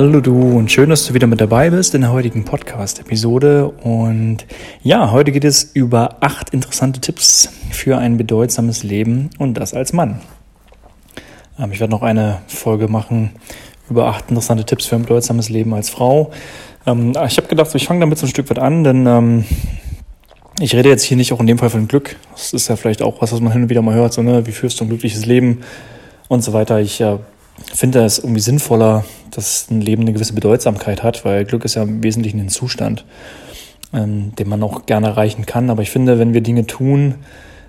Hallo du und schön, dass du wieder mit dabei bist in der heutigen Podcast-Episode. Und ja, heute geht es über acht interessante Tipps für ein bedeutsames Leben und das als Mann. Ähm, ich werde noch eine Folge machen über acht interessante Tipps für ein bedeutsames Leben als Frau. Ähm, ich habe gedacht, ich fange damit so ein Stück weit an, denn ähm, ich rede jetzt hier nicht auch in dem Fall von Glück. Das ist ja vielleicht auch was, was man hin und wieder mal hört, so, ne? wie führst du ein glückliches Leben und so weiter. Ich äh, finde es irgendwie sinnvoller, dass ein Leben eine gewisse Bedeutsamkeit hat, weil Glück ist ja im Wesentlichen ein Zustand, ähm, den man auch gerne erreichen kann. Aber ich finde, wenn wir Dinge tun,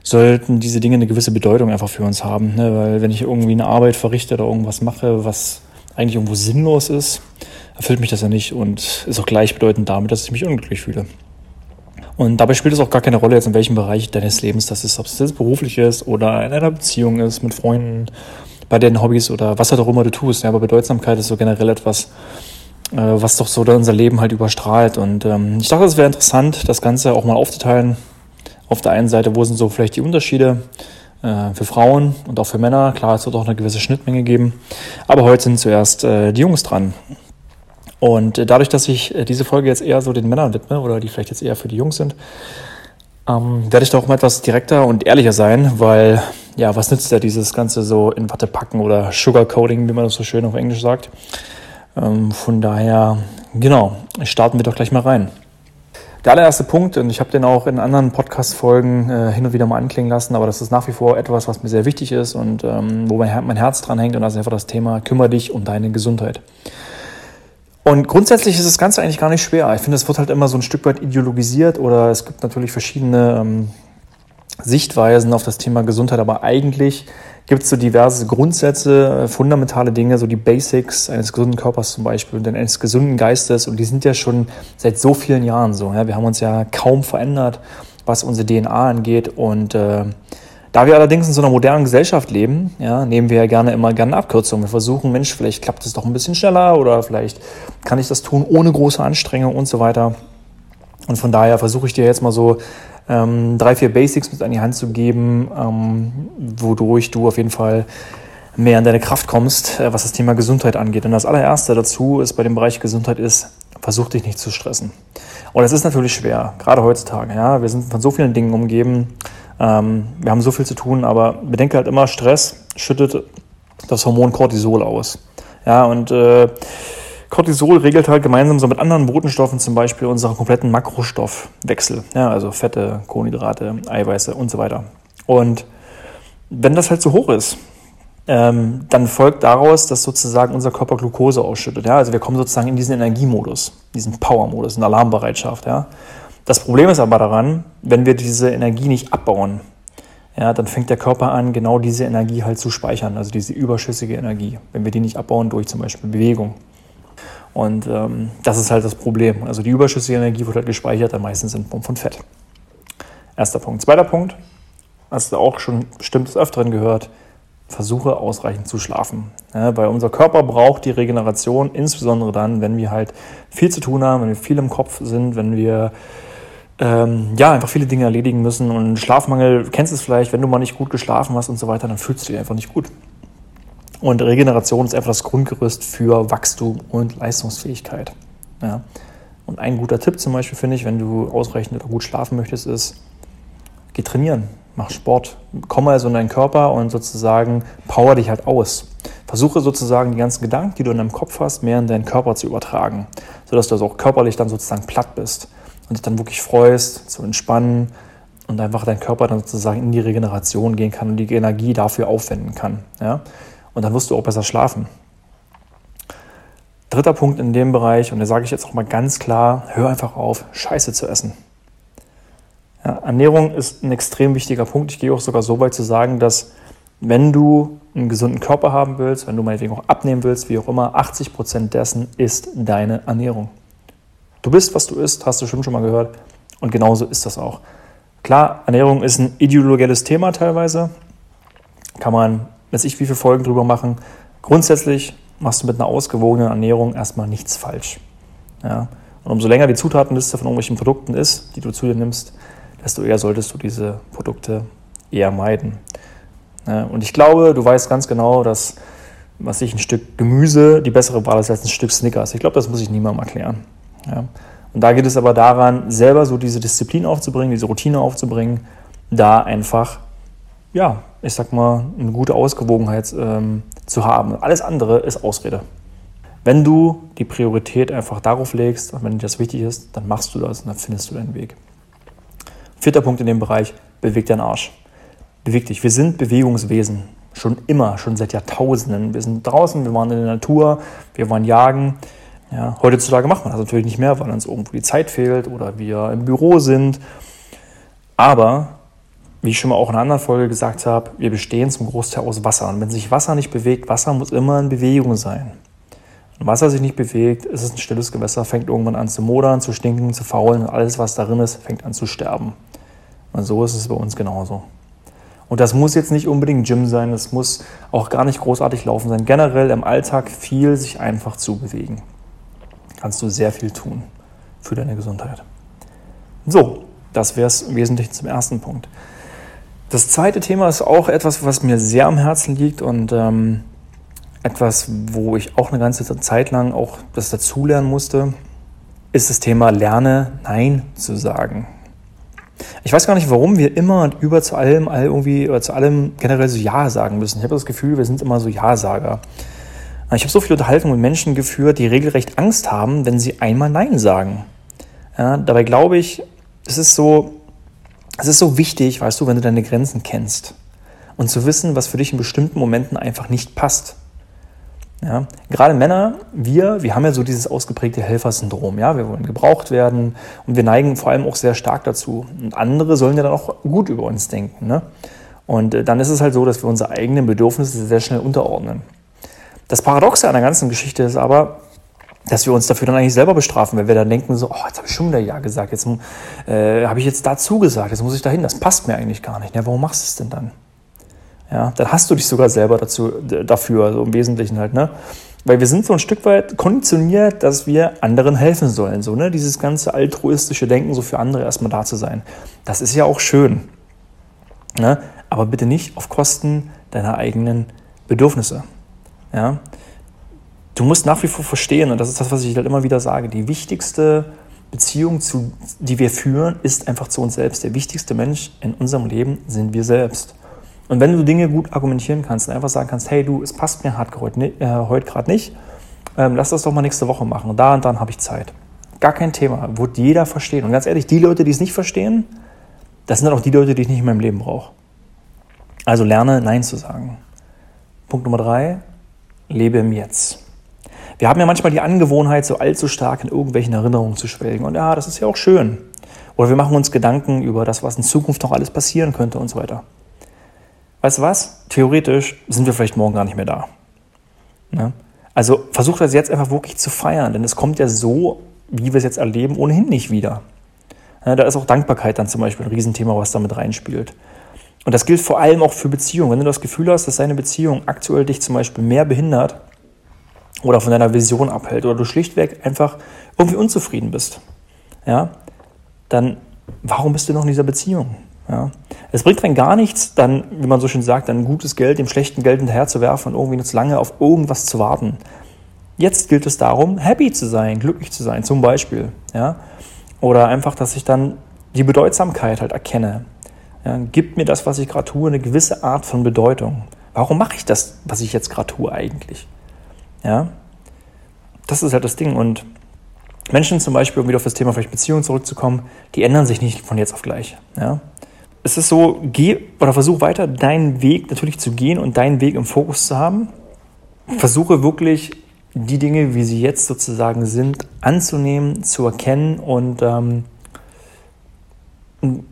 sollten diese Dinge eine gewisse Bedeutung einfach für uns haben. Ne? Weil wenn ich irgendwie eine Arbeit verrichte oder irgendwas mache, was eigentlich irgendwo sinnlos ist, erfüllt mich das ja nicht und ist auch gleichbedeutend damit, dass ich mich unglücklich fühle. Und dabei spielt es auch gar keine Rolle jetzt, in welchem Bereich deines Lebens das ist, ob es jetzt beruflich ist oder in einer Beziehung ist, mit Freunden bei den Hobbys oder was halt auch immer du tust. Ja, aber Bedeutsamkeit ist so generell etwas, äh, was doch so unser Leben halt überstrahlt. Und ähm, ich dachte, es wäre interessant, das Ganze auch mal aufzuteilen. Auf der einen Seite, wo sind so vielleicht die Unterschiede äh, für Frauen und auch für Männer? Klar, es wird auch eine gewisse Schnittmenge geben. Aber heute sind zuerst äh, die Jungs dran. Und äh, dadurch, dass ich äh, diese Folge jetzt eher so den Männern widme oder die vielleicht jetzt eher für die Jungs sind, ähm, werde ich da auch mal etwas direkter und ehrlicher sein, weil ja, was nützt ja dieses Ganze so in Watte packen oder Sugarcoating, wie man das so schön auf Englisch sagt. Ähm, von daher, genau, starten wir doch gleich mal rein. Der allererste Punkt, und ich habe den auch in anderen Podcast-Folgen äh, hin und wieder mal anklingen lassen, aber das ist nach wie vor etwas, was mir sehr wichtig ist und ähm, wo mein, mein Herz dran hängt, und das ist einfach das Thema, kümmere dich um deine Gesundheit. Und grundsätzlich ist das Ganze eigentlich gar nicht schwer. Ich finde, es wird halt immer so ein Stück weit ideologisiert oder es gibt natürlich verschiedene ähm, Sichtweisen auf das Thema Gesundheit, aber eigentlich gibt es so diverse Grundsätze, äh, fundamentale Dinge, so die Basics eines gesunden Körpers zum Beispiel und eines gesunden Geistes und die sind ja schon seit so vielen Jahren so. Ja? Wir haben uns ja kaum verändert, was unsere DNA angeht und äh, da wir allerdings in so einer modernen Gesellschaft leben, ja, nehmen wir ja gerne immer gerne Abkürzungen. Wir versuchen, Mensch, vielleicht klappt es doch ein bisschen schneller oder vielleicht kann ich das tun ohne große Anstrengung und so weiter. Und von daher versuche ich dir jetzt mal so ähm, drei, vier Basics mit an die Hand zu geben, ähm, wodurch du auf jeden Fall mehr in deine Kraft kommst, äh, was das Thema Gesundheit angeht. Und das allererste dazu ist bei dem Bereich Gesundheit ist, versuch dich nicht zu stressen. Und es ist natürlich schwer, gerade heutzutage. Ja, wir sind von so vielen Dingen umgeben. Ähm, wir haben so viel zu tun, aber bedenke halt immer, Stress schüttet das Hormon Cortisol aus. Ja, und äh, Cortisol regelt halt gemeinsam so mit anderen Botenstoffen zum Beispiel unseren kompletten Makrostoffwechsel. Ja, also Fette, Kohlenhydrate, Eiweiße und so weiter. Und wenn das halt zu hoch ist, ähm, dann folgt daraus, dass sozusagen unser Körper Glucose ausschüttet. Ja? Also wir kommen sozusagen in diesen Energiemodus, diesen Power-Modus, in Alarmbereitschaft. Ja? Das Problem ist aber daran, wenn wir diese Energie nicht abbauen, ja, dann fängt der Körper an, genau diese Energie halt zu speichern, also diese überschüssige Energie, wenn wir die nicht abbauen durch zum Beispiel Bewegung. Und ähm, das ist halt das Problem. Also die überschüssige Energie wird halt gespeichert, dann meistens in Form von Fett. Erster Punkt. Zweiter Punkt, hast du auch schon bestimmt des Öfteren gehört, versuche ausreichend zu schlafen. Ja, weil unser Körper braucht die Regeneration, insbesondere dann, wenn wir halt viel zu tun haben, wenn wir viel im Kopf sind, wenn wir ähm, ja, einfach viele Dinge erledigen müssen. Und Schlafmangel, kennst du es vielleicht, wenn du mal nicht gut geschlafen hast und so weiter, dann fühlst du dich einfach nicht gut. Und Regeneration ist einfach das Grundgerüst für Wachstum und Leistungsfähigkeit. Ja. Und ein guter Tipp zum Beispiel finde ich, wenn du ausreichend oder gut schlafen möchtest, ist, geh trainieren, mach Sport, komm also in deinen Körper und sozusagen power dich halt aus. Versuche sozusagen die ganzen Gedanken, die du in deinem Kopf hast, mehr in deinen Körper zu übertragen, sodass du also auch körperlich dann sozusagen platt bist und dich dann wirklich freust, zu entspannen und einfach dein Körper dann sozusagen in die Regeneration gehen kann und die Energie dafür aufwenden kann. Ja? und dann wirst du auch besser schlafen. Dritter Punkt in dem Bereich, und da sage ich jetzt auch mal ganz klar, hör einfach auf, Scheiße zu essen. Ja, Ernährung ist ein extrem wichtiger Punkt. Ich gehe auch sogar so weit zu sagen, dass wenn du einen gesunden Körper haben willst, wenn du meinetwegen auch abnehmen willst, wie auch immer, 80 Prozent dessen ist deine Ernährung. Du bist, was du isst, hast du schon schon mal gehört. Und genauso ist das auch. Klar, Ernährung ist ein ideologisches Thema teilweise. Kann man weiß ich, wie viele Folgen drüber machen. Grundsätzlich machst du mit einer ausgewogenen Ernährung erstmal nichts falsch. Ja? Und umso länger die Zutatenliste von irgendwelchen Produkten ist, die du zu dir nimmst, desto eher solltest du diese Produkte eher meiden. Ja? Und ich glaube, du weißt ganz genau, dass was ich, ein Stück Gemüse die bessere Wahl ist als ein Stück Snickers. Ich glaube, das muss ich niemandem erklären. Ja. Und da geht es aber daran, selber so diese Disziplin aufzubringen, diese Routine aufzubringen, da einfach, ja, ich sag mal, eine gute Ausgewogenheit ähm, zu haben. Alles andere ist Ausrede. Wenn du die Priorität einfach darauf legst und wenn dir das wichtig ist, dann machst du das und dann findest du deinen Weg. Vierter Punkt in dem Bereich, beweg deinen Arsch. Beweg dich. Wir sind Bewegungswesen. Schon immer, schon seit Jahrtausenden. Wir sind draußen, wir waren in der Natur, wir waren jagen. Ja, heutzutage macht man das natürlich nicht mehr, weil uns irgendwo die Zeit fehlt oder wir im Büro sind. Aber, wie ich schon mal auch in einer anderen Folge gesagt habe, wir bestehen zum Großteil aus Wasser. Und wenn sich Wasser nicht bewegt, Wasser muss immer in Bewegung sein. Wenn Wasser sich nicht bewegt, ist es ein stilles Gewässer, fängt irgendwann an zu modern, zu stinken, zu faulen und alles, was darin ist, fängt an zu sterben. Und so ist es bei uns genauso. Und das muss jetzt nicht unbedingt Gym sein, es muss auch gar nicht großartig laufen sein. Generell im Alltag viel sich einfach zu bewegen. Kannst du sehr viel tun für deine Gesundheit. So, das wäre es im Wesentlichen zum ersten Punkt. Das zweite Thema ist auch etwas, was mir sehr am Herzen liegt und ähm, etwas, wo ich auch eine ganze Zeit lang auch das dazulernen musste, ist das Thema Lerne Nein zu sagen. Ich weiß gar nicht, warum wir immer und über zu allem, all irgendwie, oder zu allem generell so Ja sagen müssen. Ich habe das Gefühl, wir sind immer so Ja-Sager. Ich habe so viele Unterhaltungen mit Menschen geführt, die regelrecht Angst haben, wenn sie einmal Nein sagen. Ja, dabei glaube ich, es ist so, es ist so wichtig, weißt du, wenn du deine Grenzen kennst und zu wissen, was für dich in bestimmten Momenten einfach nicht passt. Ja, gerade Männer, wir, wir haben ja so dieses ausgeprägte Helfersyndrom. Ja, wir wollen gebraucht werden und wir neigen vor allem auch sehr stark dazu. Und andere sollen ja dann auch gut über uns denken. Ne? Und äh, dann ist es halt so, dass wir unsere eigenen Bedürfnisse sehr schnell unterordnen. Das Paradoxe an der ganzen Geschichte ist aber, dass wir uns dafür dann eigentlich selber bestrafen, wenn wir dann denken so, oh, jetzt habe ich schon wieder Ja gesagt, jetzt äh, habe ich jetzt dazu gesagt, jetzt muss ich dahin, das passt mir eigentlich gar nicht. Ja, warum machst du es denn dann? Ja, dann hast du dich sogar selber dazu, dafür, also im Wesentlichen halt, ne? Weil wir sind so ein Stück weit konditioniert, dass wir anderen helfen sollen. So, ne? Dieses ganze altruistische Denken, so für andere erstmal da zu sein. Das ist ja auch schön. Ne? Aber bitte nicht auf Kosten deiner eigenen Bedürfnisse. Ja? Du musst nach wie vor verstehen, und das ist das, was ich halt immer wieder sage, die wichtigste Beziehung, zu, die wir führen, ist einfach zu uns selbst. Der wichtigste Mensch in unserem Leben sind wir selbst. Und wenn du Dinge gut argumentieren kannst und einfach sagen kannst, hey du, es passt mir hart heute, äh, heute gerade nicht, ähm, lass das doch mal nächste Woche machen. Da und dann habe ich Zeit. Gar kein Thema, wird jeder verstehen. Und ganz ehrlich, die Leute, die es nicht verstehen, das sind dann auch die Leute, die ich nicht in meinem Leben brauche. Also lerne Nein zu sagen. Punkt Nummer drei, lebe im Jetzt. Wir haben ja manchmal die Angewohnheit, so allzu stark in irgendwelchen Erinnerungen zu schwelgen. Und ja, das ist ja auch schön. Oder wir machen uns Gedanken über das, was in Zukunft noch alles passieren könnte und so weiter weißt du was? Theoretisch sind wir vielleicht morgen gar nicht mehr da. Ne? Also versuch das jetzt einfach wirklich zu feiern, denn es kommt ja so, wie wir es jetzt erleben, ohnehin nicht wieder. Da ist auch Dankbarkeit dann zum Beispiel ein Riesenthema, was damit reinspielt. Und das gilt vor allem auch für Beziehungen. Wenn du das Gefühl hast, dass deine Beziehung aktuell dich zum Beispiel mehr behindert oder von deiner Vision abhält oder du schlichtweg einfach irgendwie unzufrieden bist, ja, dann warum bist du noch in dieser Beziehung? Ja. Es bringt dann gar nichts, dann, wie man so schön sagt, dann gutes Geld dem schlechten Geld hinterherzuwerfen und irgendwie nicht zu lange auf irgendwas zu warten. Jetzt gilt es darum, happy zu sein, glücklich zu sein, zum Beispiel. Ja. Oder einfach, dass ich dann die Bedeutsamkeit halt erkenne. Ja, gibt mir das, was ich gerade tue, eine gewisse Art von Bedeutung? Warum mache ich das, was ich jetzt gerade tue eigentlich? Ja, das ist halt das Ding. Und Menschen zum Beispiel, um wieder auf das Thema vielleicht Beziehung zurückzukommen, die ändern sich nicht von jetzt auf gleich. Ja? es ist so, geh oder versuch weiter deinen Weg natürlich zu gehen und deinen Weg im Fokus zu haben. Versuche wirklich die Dinge, wie sie jetzt sozusagen sind, anzunehmen, zu erkennen und ähm,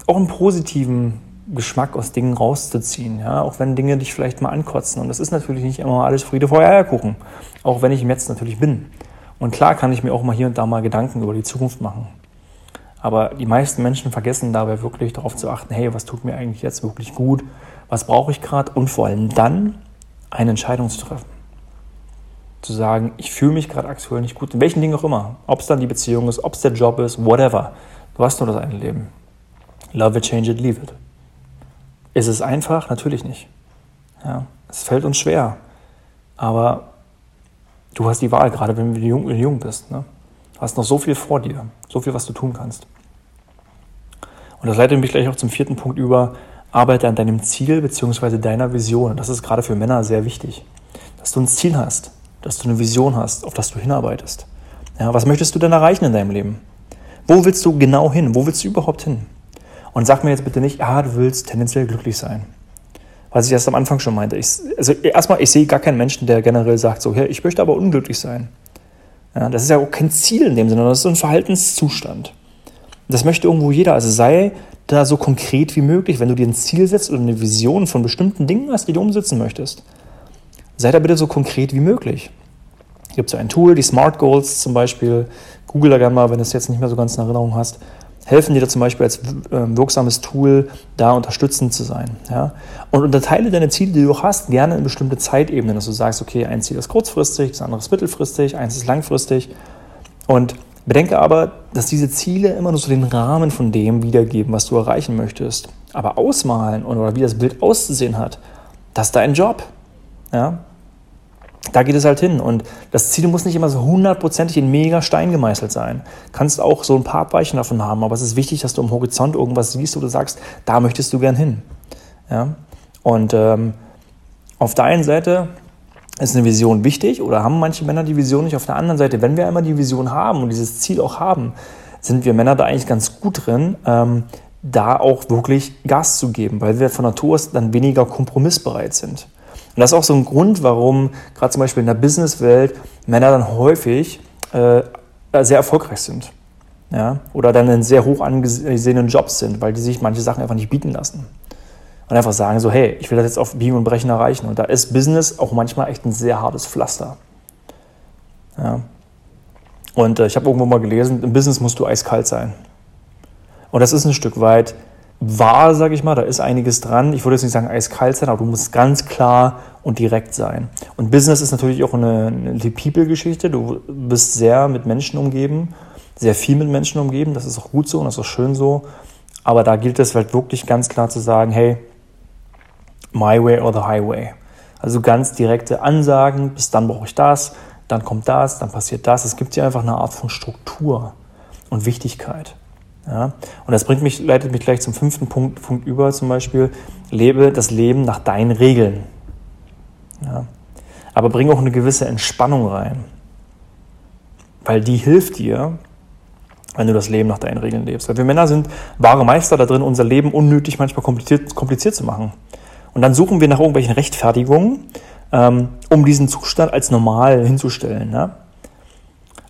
auch einen positiven Geschmack aus Dingen rauszuziehen. Ja? Auch wenn Dinge dich vielleicht mal ankotzen. Und das ist natürlich nicht immer alles Friede vor gucken. Auch wenn ich im Jetzt natürlich bin. Und klar kann ich mir auch mal hier und da mal Gedanken über die Zukunft machen. Aber die meisten Menschen vergessen dabei wirklich darauf zu achten, hey, was tut mir eigentlich jetzt wirklich gut? Was brauche ich gerade? Und vor allem dann eine Entscheidung zu treffen. Zu sagen, ich fühle mich gerade aktuell nicht gut, in welchen Dingen auch immer. Ob es dann die Beziehung ist, ob es der Job ist, whatever. Du hast nur das eine Leben. Love it, change it, leave it. Ist es einfach? Natürlich nicht. Ja, es fällt uns schwer. Aber du hast die Wahl, gerade wenn du jung, jung bist. Ne? Du hast noch so viel vor dir, so viel, was du tun kannst. Und das leitet mich gleich auch zum vierten Punkt über. Arbeite an deinem Ziel bzw. deiner Vision. Das ist gerade für Männer sehr wichtig. Dass du ein Ziel hast, dass du eine Vision hast, auf das du hinarbeitest. Ja, was möchtest du denn erreichen in deinem Leben? Wo willst du genau hin? Wo willst du überhaupt hin? Und sag mir jetzt bitte nicht, ah, du willst tendenziell glücklich sein. Was ich erst am Anfang schon meinte. Ich, also erstmal, ich sehe gar keinen Menschen, der generell sagt so, hey, ich möchte aber unglücklich sein. Ja, das ist ja auch kein Ziel in dem Sinne, das ist so ein Verhaltenszustand. Das möchte irgendwo jeder. Also sei da so konkret wie möglich, wenn du dir ein Ziel setzt oder eine Vision von bestimmten Dingen hast, die du umsetzen möchtest. Sei da bitte so konkret wie möglich. Es gibt so ein Tool, die Smart Goals zum Beispiel. Google da gerne mal, wenn du es jetzt nicht mehr so ganz in Erinnerung hast helfen dir da zum Beispiel als ähm, wirksames Tool, da unterstützend zu sein. Ja? Und unterteile deine Ziele, die du hast, gerne in bestimmte Zeitebenen, dass du sagst, okay, ein Ziel ist kurzfristig, das andere ist mittelfristig, eins ist langfristig. Und bedenke aber, dass diese Ziele immer nur so den Rahmen von dem wiedergeben, was du erreichen möchtest. Aber ausmalen oder wie das Bild auszusehen hat, das ist dein Job. Ja? Da geht es halt hin. Und das Ziel muss nicht immer so hundertprozentig in mega Stein gemeißelt sein. Kannst auch so ein paar Abweichen davon haben, aber es ist wichtig, dass du am Horizont irgendwas siehst, wo du sagst, da möchtest du gern hin. Ja? Und ähm, auf der einen Seite ist eine Vision wichtig oder haben manche Männer die Vision nicht. Auf der anderen Seite, wenn wir einmal die Vision haben und dieses Ziel auch haben, sind wir Männer da eigentlich ganz gut drin, ähm, da auch wirklich Gas zu geben, weil wir von Natur aus dann weniger kompromissbereit sind. Und das ist auch so ein Grund, warum gerade zum Beispiel in der Businesswelt Männer dann häufig äh, sehr erfolgreich sind. Ja? Oder dann in sehr hoch angesehenen Jobs sind, weil die sich manche Sachen einfach nicht bieten lassen. Und einfach sagen so, hey, ich will das jetzt auf Biegen und Brechen erreichen. Und da ist Business auch manchmal echt ein sehr hartes Pflaster. Ja. Und äh, ich habe irgendwo mal gelesen, im Business musst du eiskalt sein. Und das ist ein Stück weit wahr, sage ich mal. Da ist einiges dran. Ich würde jetzt nicht sagen eiskalt sein, aber du musst ganz klar und direkt sein. Und Business ist natürlich auch eine, eine People-Geschichte. Du bist sehr mit Menschen umgeben, sehr viel mit Menschen umgeben. Das ist auch gut so und das ist auch schön so. Aber da gilt es halt wirklich ganz klar zu sagen, hey, my way or the highway. Also ganz direkte Ansagen, bis dann brauche ich das, dann kommt das, dann passiert das. Es gibt hier einfach eine Art von Struktur und Wichtigkeit. Ja? Und das bringt mich, leitet mich gleich zum fünften Punkt, Punkt über, zum Beispiel, lebe das Leben nach deinen Regeln. Ja? Aber bring auch eine gewisse Entspannung rein. Weil die hilft dir, wenn du das Leben nach deinen Regeln lebst. Weil wir Männer sind wahre Meister da drin, unser Leben unnötig manchmal kompliziert, kompliziert zu machen. Und dann suchen wir nach irgendwelchen Rechtfertigungen, ähm, um diesen Zustand als normal hinzustellen. Ne?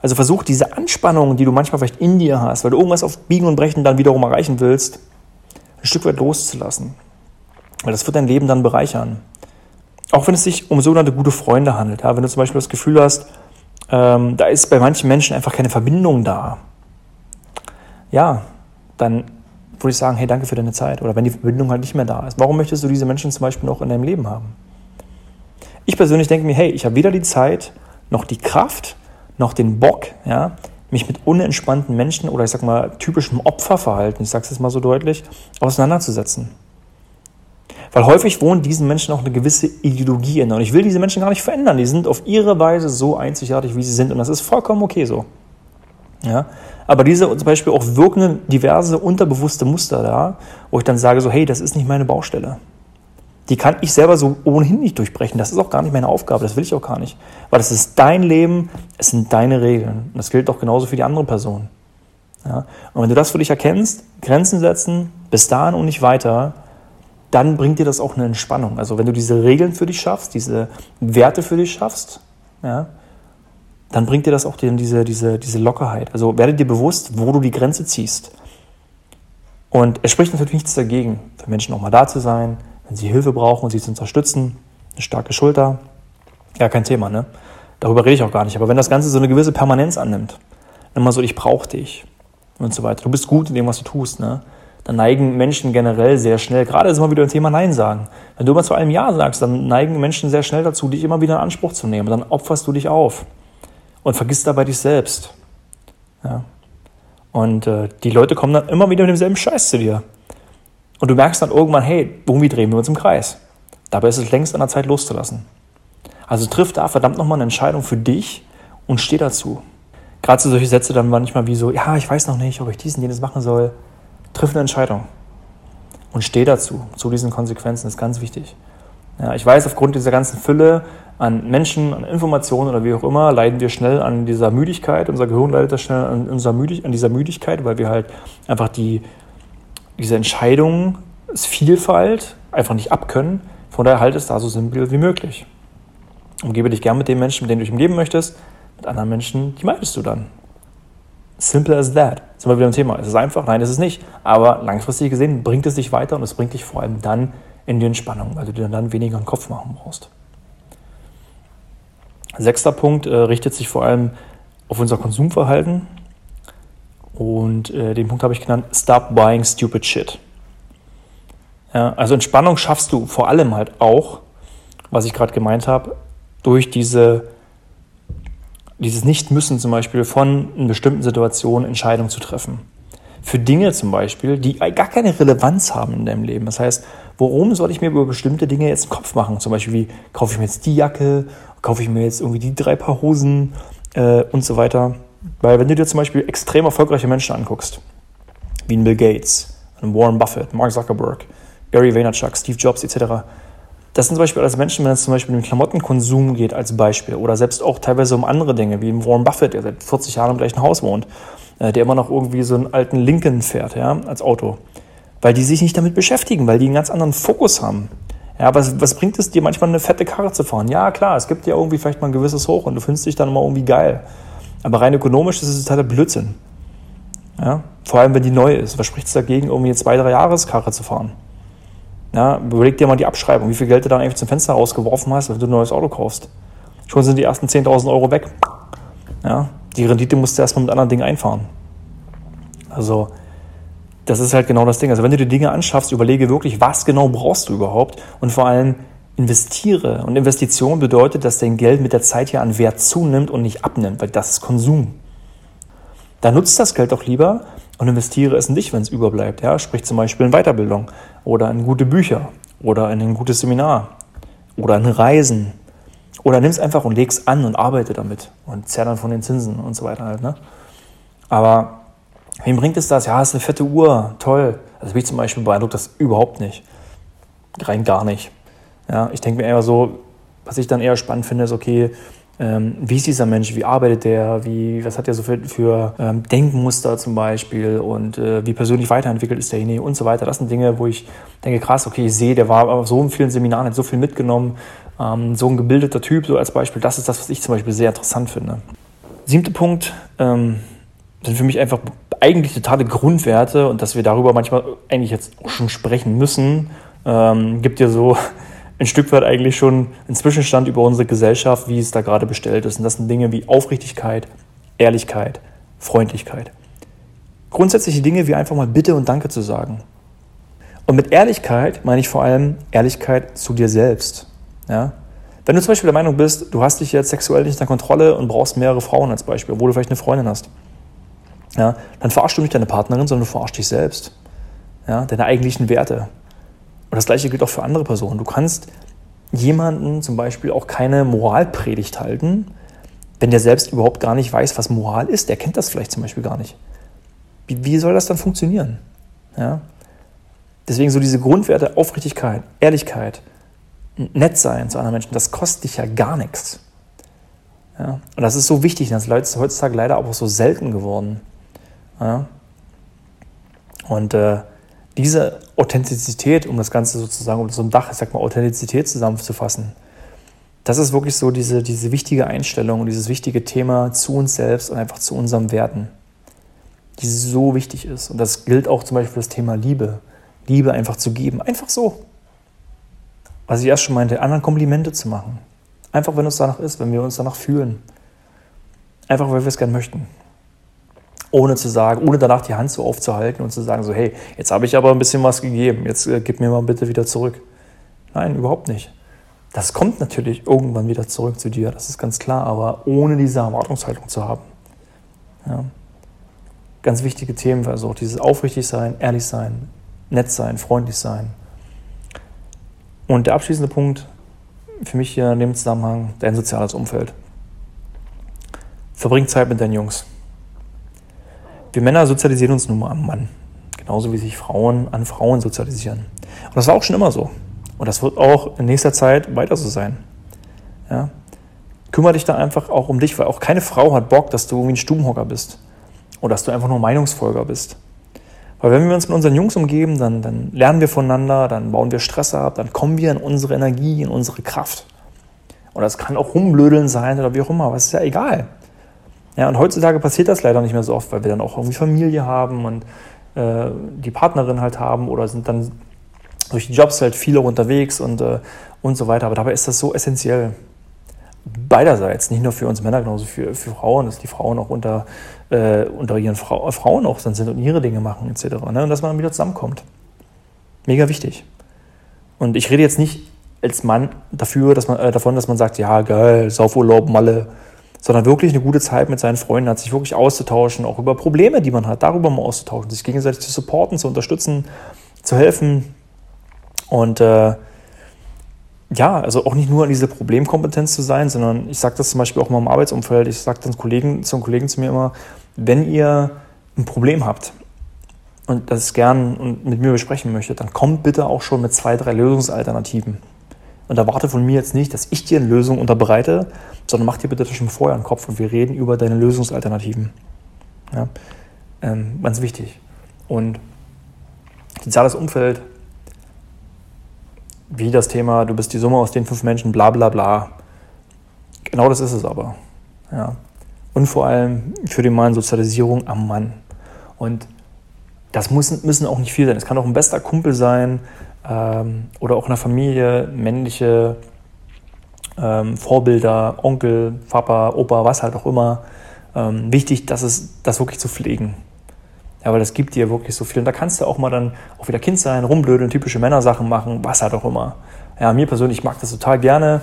Also versuch diese Anspannung, die du manchmal vielleicht in dir hast, weil du irgendwas auf Biegen und Brechen dann wiederum erreichen willst, ein Stück weit loszulassen. Weil das wird dein Leben dann bereichern. Auch wenn es sich um sogenannte gute Freunde handelt. Ja? Wenn du zum Beispiel das Gefühl hast, ähm, da ist bei manchen Menschen einfach keine Verbindung da. Ja, dann würde ich sagen, hey, danke für deine Zeit. Oder wenn die Verbindung halt nicht mehr da ist. Warum möchtest du diese Menschen zum Beispiel noch in deinem Leben haben? Ich persönlich denke mir, hey, ich habe weder die Zeit noch die Kraft, noch den Bock, ja, mich mit unentspannten Menschen oder ich sag mal typischem Opferverhalten, ich sag's jetzt mal so deutlich, auseinanderzusetzen. Weil häufig wohnt diesen Menschen auch eine gewisse Ideologie inne. Und ich will diese Menschen gar nicht verändern. Die sind auf ihre Weise so einzigartig, wie sie sind. Und das ist vollkommen okay so. Ja? Aber diese zum Beispiel auch wirkenden diverse unterbewusste Muster da, wo ich dann sage so, hey, das ist nicht meine Baustelle die kann ich selber so ohnehin nicht durchbrechen. Das ist auch gar nicht meine Aufgabe, das will ich auch gar nicht. Weil das ist dein Leben, es sind deine Regeln. Und das gilt auch genauso für die andere Person. Ja? Und wenn du das für dich erkennst, Grenzen setzen, bis dahin und nicht weiter, dann bringt dir das auch eine Entspannung. Also wenn du diese Regeln für dich schaffst, diese Werte für dich schaffst, ja, dann bringt dir das auch diese, diese, diese Lockerheit. Also werde dir bewusst, wo du die Grenze ziehst. Und es spricht natürlich nichts dagegen, für Menschen auch mal da zu sein, wenn sie Hilfe brauchen und sie zu unterstützen, eine starke Schulter, ja, kein Thema, ne? Darüber rede ich auch gar nicht. Aber wenn das Ganze so eine gewisse Permanenz annimmt, immer so, ich brauche dich und so weiter, du bist gut in dem, was du tust, ne? Dann neigen Menschen generell sehr schnell, gerade ist immer wieder ein Thema Nein sagen. Wenn du immer zu einem Ja sagst, dann neigen Menschen sehr schnell dazu, dich immer wieder in Anspruch zu nehmen. Dann opferst du dich auf und vergisst dabei dich selbst. Ja. Und äh, die Leute kommen dann immer wieder mit demselben Scheiß zu dir. Und du merkst dann irgendwann, hey, irgendwie drehen wir uns im Kreis. Dabei ist es längst an der Zeit loszulassen. Also triff da verdammt nochmal eine Entscheidung für dich und steh dazu. Gerade so solche Sätze dann manchmal wie so, ja, ich weiß noch nicht, ob ich diesen, jenes machen soll. Triff eine Entscheidung und steh dazu, zu diesen Konsequenzen, das ist ganz wichtig. Ja, ich weiß, aufgrund dieser ganzen Fülle an Menschen, an Informationen oder wie auch immer, leiden wir schnell an dieser Müdigkeit. Unser Gehirn leidet schnell an, unserer Müdig an dieser Müdigkeit, weil wir halt einfach die, diese Entscheidungsvielfalt einfach nicht abkönnen. Von daher halt es da so simpel wie möglich. Umgebe dich gern mit den Menschen, mit denen du dich umgeben möchtest. Mit anderen Menschen, die meidest du dann. Simple as that. Sind wir wieder im Thema. Ist es einfach? Nein, ist es nicht. Aber langfristig gesehen bringt es dich weiter und es bringt dich vor allem dann in die Entspannung, weil du dir dann weniger einen Kopf machen brauchst. Sechster Punkt äh, richtet sich vor allem auf unser Konsumverhalten. Und äh, den Punkt habe ich genannt, Stop Buying Stupid Shit. Ja, also Entspannung schaffst du vor allem halt auch, was ich gerade gemeint habe, durch diese, dieses Nicht-Müssen zum Beispiel von in bestimmten Situationen Entscheidungen zu treffen. Für Dinge zum Beispiel, die gar keine Relevanz haben in deinem Leben. Das heißt, warum soll ich mir über bestimmte Dinge jetzt einen Kopf machen? Zum Beispiel, wie kaufe ich mir jetzt die Jacke, kaufe ich mir jetzt irgendwie die drei Paar Hosen äh, und so weiter. Weil wenn du dir zum Beispiel extrem erfolgreiche Menschen anguckst, wie ein Bill Gates, ein Warren Buffett, Mark Zuckerberg, Gary Vaynerchuk, Steve Jobs etc., das sind zum Beispiel alles Menschen, wenn es zum Beispiel um den Klamottenkonsum geht als Beispiel oder selbst auch teilweise um andere Dinge, wie Warren Buffett, der seit 40 Jahren im gleichen Haus wohnt, äh, der immer noch irgendwie so einen alten Lincoln fährt, ja, als Auto. Weil die sich nicht damit beschäftigen, weil die einen ganz anderen Fokus haben. Ja, was, was bringt es dir manchmal eine fette Karre zu fahren? Ja, klar, es gibt ja irgendwie vielleicht mal ein gewisses Hoch und du findest dich dann immer irgendwie geil. Aber rein ökonomisch ist es totaler Blödsinn. Ja, vor allem, wenn die neu ist. Was spricht es dagegen, irgendwie eine zwei, drei Jahreskarre zu fahren? Ja, überleg dir mal die Abschreibung, wie viel Geld du da eigentlich zum Fenster rausgeworfen hast, wenn du ein neues Auto kaufst. Schon sind die ersten 10.000 Euro weg. Ja, die Rendite musst du erstmal mit anderen Dingen einfahren. Also, das ist halt genau das Ding. Also, wenn du die Dinge anschaffst, überlege wirklich, was genau brauchst du überhaupt und vor allem investiere. Und Investition bedeutet, dass dein Geld mit der Zeit ja an Wert zunimmt und nicht abnimmt, weil das ist Konsum. Dann nutzt das Geld doch lieber und investiere es in dich, wenn es überbleibt. Ja? Sprich zum Beispiel in Weiterbildung oder in gute Bücher oder in ein gutes Seminar oder in Reisen. Oder nimm es einfach und leg es an und arbeite damit und zerr dann von den Zinsen und so weiter halt. Ne? Aber wem bringt es das? Ja, ist eine fette Uhr, toll. Also mich zum Beispiel beeindruckt das überhaupt nicht. Rein gar nicht. Ja, ich denke mir eher so, was ich dann eher spannend finde, ist, okay, ähm, wie ist dieser Mensch, wie arbeitet der, wie, was hat er so für, für ähm, Denkmuster zum Beispiel und äh, wie persönlich weiterentwickelt ist derjenige und so weiter. Das sind Dinge, wo ich denke, krass, okay, ich sehe, der war auf so vielen Seminaren, hat so viel mitgenommen, ähm, so ein gebildeter Typ, so als Beispiel. Das ist das, was ich zum Beispiel sehr interessant finde. Siebter Punkt ähm, sind für mich einfach eigentlich totale Grundwerte und dass wir darüber manchmal eigentlich jetzt schon sprechen müssen, ähm, gibt dir so ein Stück weit eigentlich schon ein Zwischenstand über unsere Gesellschaft, wie es da gerade bestellt ist. Und das sind Dinge wie Aufrichtigkeit, Ehrlichkeit, Freundlichkeit. Grundsätzliche Dinge wie einfach mal Bitte und Danke zu sagen. Und mit Ehrlichkeit meine ich vor allem Ehrlichkeit zu dir selbst. Ja? Wenn du zum Beispiel der Meinung bist, du hast dich jetzt sexuell nicht in der Kontrolle und brauchst mehrere Frauen als Beispiel, obwohl du vielleicht eine Freundin hast, ja, dann verarschst du nicht deine Partnerin, sondern du verarschst dich selbst. Ja, deine eigentlichen Werte. Und das gleiche gilt auch für andere Personen. Du kannst jemanden zum Beispiel auch keine Moralpredigt halten, wenn der selbst überhaupt gar nicht weiß, was Moral ist. Der kennt das vielleicht zum Beispiel gar nicht. Wie, wie soll das dann funktionieren? Ja? Deswegen so diese Grundwerte Aufrichtigkeit, Ehrlichkeit, nett sein zu anderen Menschen, das kostet dich ja gar nichts. Ja? Und das ist so wichtig, das ist heutzutage leider auch so selten geworden. Ja? Und äh, diese Authentizität, um das Ganze sozusagen unter so einem Dach, ich sag mal, Authentizität zusammenzufassen, das ist wirklich so diese, diese wichtige Einstellung und dieses wichtige Thema zu uns selbst und einfach zu unseren Werten, die so wichtig ist. Und das gilt auch zum Beispiel für das Thema Liebe. Liebe einfach zu geben, einfach so. Was ich erst schon meinte, anderen Komplimente zu machen. Einfach, wenn es danach ist, wenn wir uns danach fühlen. Einfach, weil wir es gerne möchten ohne zu sagen, ohne danach die Hand so aufzuhalten und zu sagen, so, hey, jetzt habe ich aber ein bisschen was gegeben, jetzt äh, gib mir mal bitte wieder zurück. Nein, überhaupt nicht. Das kommt natürlich irgendwann wieder zurück zu dir, das ist ganz klar, aber ohne diese Erwartungshaltung zu haben. Ja. Ganz wichtige Themen, also auch dieses aufrichtig sein, ehrlich sein, nett sein, freundlich sein. Und der abschließende Punkt für mich hier in dem Zusammenhang dein soziales Umfeld. Verbring Zeit mit deinen Jungs. Wir Männer sozialisieren uns nun mal am Mann. Genauso wie sich Frauen an Frauen sozialisieren. Und das war auch schon immer so. Und das wird auch in nächster Zeit weiter so sein. Ja? Kümmere dich da einfach auch um dich, weil auch keine Frau hat Bock, dass du irgendwie ein Stubenhocker bist. Oder dass du einfach nur Meinungsfolger bist. Weil wenn wir uns mit unseren Jungs umgeben, dann, dann lernen wir voneinander, dann bauen wir Stress ab, dann kommen wir in unsere Energie, in unsere Kraft. Und das kann auch rumblödeln sein oder wie auch immer, aber es ist ja egal. Ja, und heutzutage passiert das leider nicht mehr so oft, weil wir dann auch irgendwie Familie haben und äh, die Partnerin halt haben oder sind dann durch die Jobs halt viele unterwegs und, äh, und so weiter. Aber dabei ist das so essentiell. Beiderseits, nicht nur für uns Männer, genauso für, für Frauen, dass die Frauen auch unter, äh, unter ihren Fra Frauen auch dann sind und ihre Dinge machen, etc. Ne? Und dass man wieder zusammenkommt. Mega wichtig. Und ich rede jetzt nicht als Mann dafür, dass man, äh, davon, dass man sagt, ja, geil, Saufurlaub, Malle, sondern wirklich eine gute Zeit mit seinen Freunden hat, sich wirklich auszutauschen, auch über Probleme, die man hat, darüber mal auszutauschen, sich gegenseitig zu supporten, zu unterstützen, zu helfen. Und äh, ja, also auch nicht nur in diese Problemkompetenz zu sein, sondern ich sage das zum Beispiel auch mal im Arbeitsumfeld, ich sage dann Kollegen, zum Kollegen zu mir immer, wenn ihr ein Problem habt und das gern mit mir besprechen möchtet, dann kommt bitte auch schon mit zwei, drei Lösungsalternativen. Und erwarte von mir jetzt nicht, dass ich dir eine Lösung unterbreite, sondern mach dir bitte das schon vorher im Kopf und wir reden über deine Lösungsalternativen. Ja? Ähm, ganz wichtig. Und soziales Umfeld, wie das Thema, du bist die Summe aus den fünf Menschen, bla bla bla. Genau das ist es aber. Ja. Und vor allem für die Mann Sozialisierung am Mann. Und das muss, müssen auch nicht viel sein. Es kann auch ein bester Kumpel sein, ähm, oder auch in der Familie männliche ähm, Vorbilder, Onkel, Papa, Opa, was halt auch immer. Ähm, wichtig, dass es das wirklich zu pflegen. Ja, weil das gibt dir wirklich so viel. Und da kannst du auch mal dann auch wieder Kind sein, rumblödeln, typische Männersachen machen, was halt auch immer. Ja, mir persönlich mag das total gerne.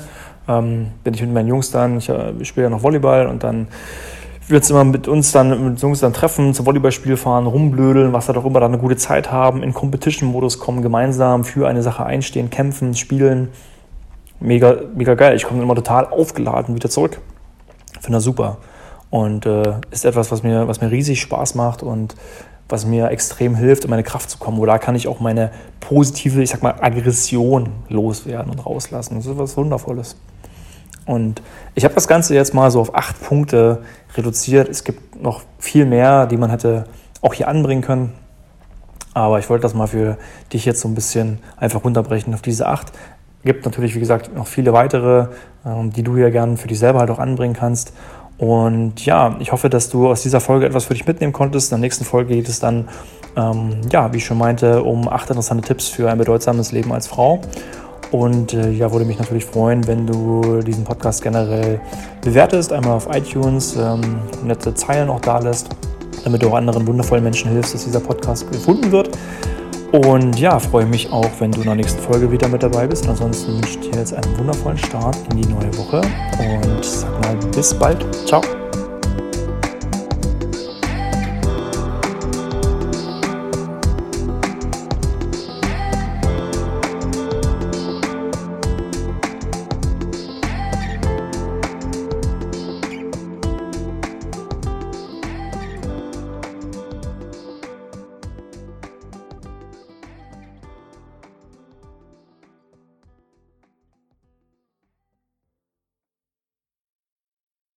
Ähm, wenn ich mit meinen Jungs dann, ich, äh, ich spiele ja noch Volleyball und dann uns immer mit uns dann, mit Jungs dann treffen, zum Volleyballspiel fahren, rumblödeln, was halt auch immer, dann eine gute Zeit haben, in Competition-Modus kommen, gemeinsam für eine Sache einstehen, kämpfen, spielen. Mega, mega geil. Ich komme immer total aufgeladen wieder zurück. Finde das super. Und äh, ist etwas, was mir, was mir riesig Spaß macht und was mir extrem hilft, in meine Kraft zu kommen. Wo da kann ich auch meine positive, ich sag mal, Aggression loswerden und rauslassen. Das ist was Wundervolles. Und ich habe das Ganze jetzt mal so auf acht Punkte reduziert. Es gibt noch viel mehr, die man hätte auch hier anbringen können. Aber ich wollte das mal für dich jetzt so ein bisschen einfach runterbrechen auf diese acht. Es Gibt natürlich, wie gesagt, noch viele weitere, ähm, die du hier gerne für dich selber halt auch anbringen kannst. Und ja, ich hoffe, dass du aus dieser Folge etwas für dich mitnehmen konntest. In der nächsten Folge geht es dann, ähm, ja, wie ich schon meinte, um acht interessante Tipps für ein bedeutsames Leben als Frau. Und äh, ja, würde mich natürlich freuen, wenn du diesen Podcast generell bewertest, einmal auf iTunes, ähm, nette Zeilen auch da lässt, damit du auch anderen wundervollen Menschen hilfst, dass dieser Podcast gefunden wird. Und ja, freue mich auch, wenn du in der nächsten Folge wieder mit dabei bist. Ansonsten wünsche ich dir jetzt einen wundervollen Start in die neue Woche und sag mal bis bald. Ciao.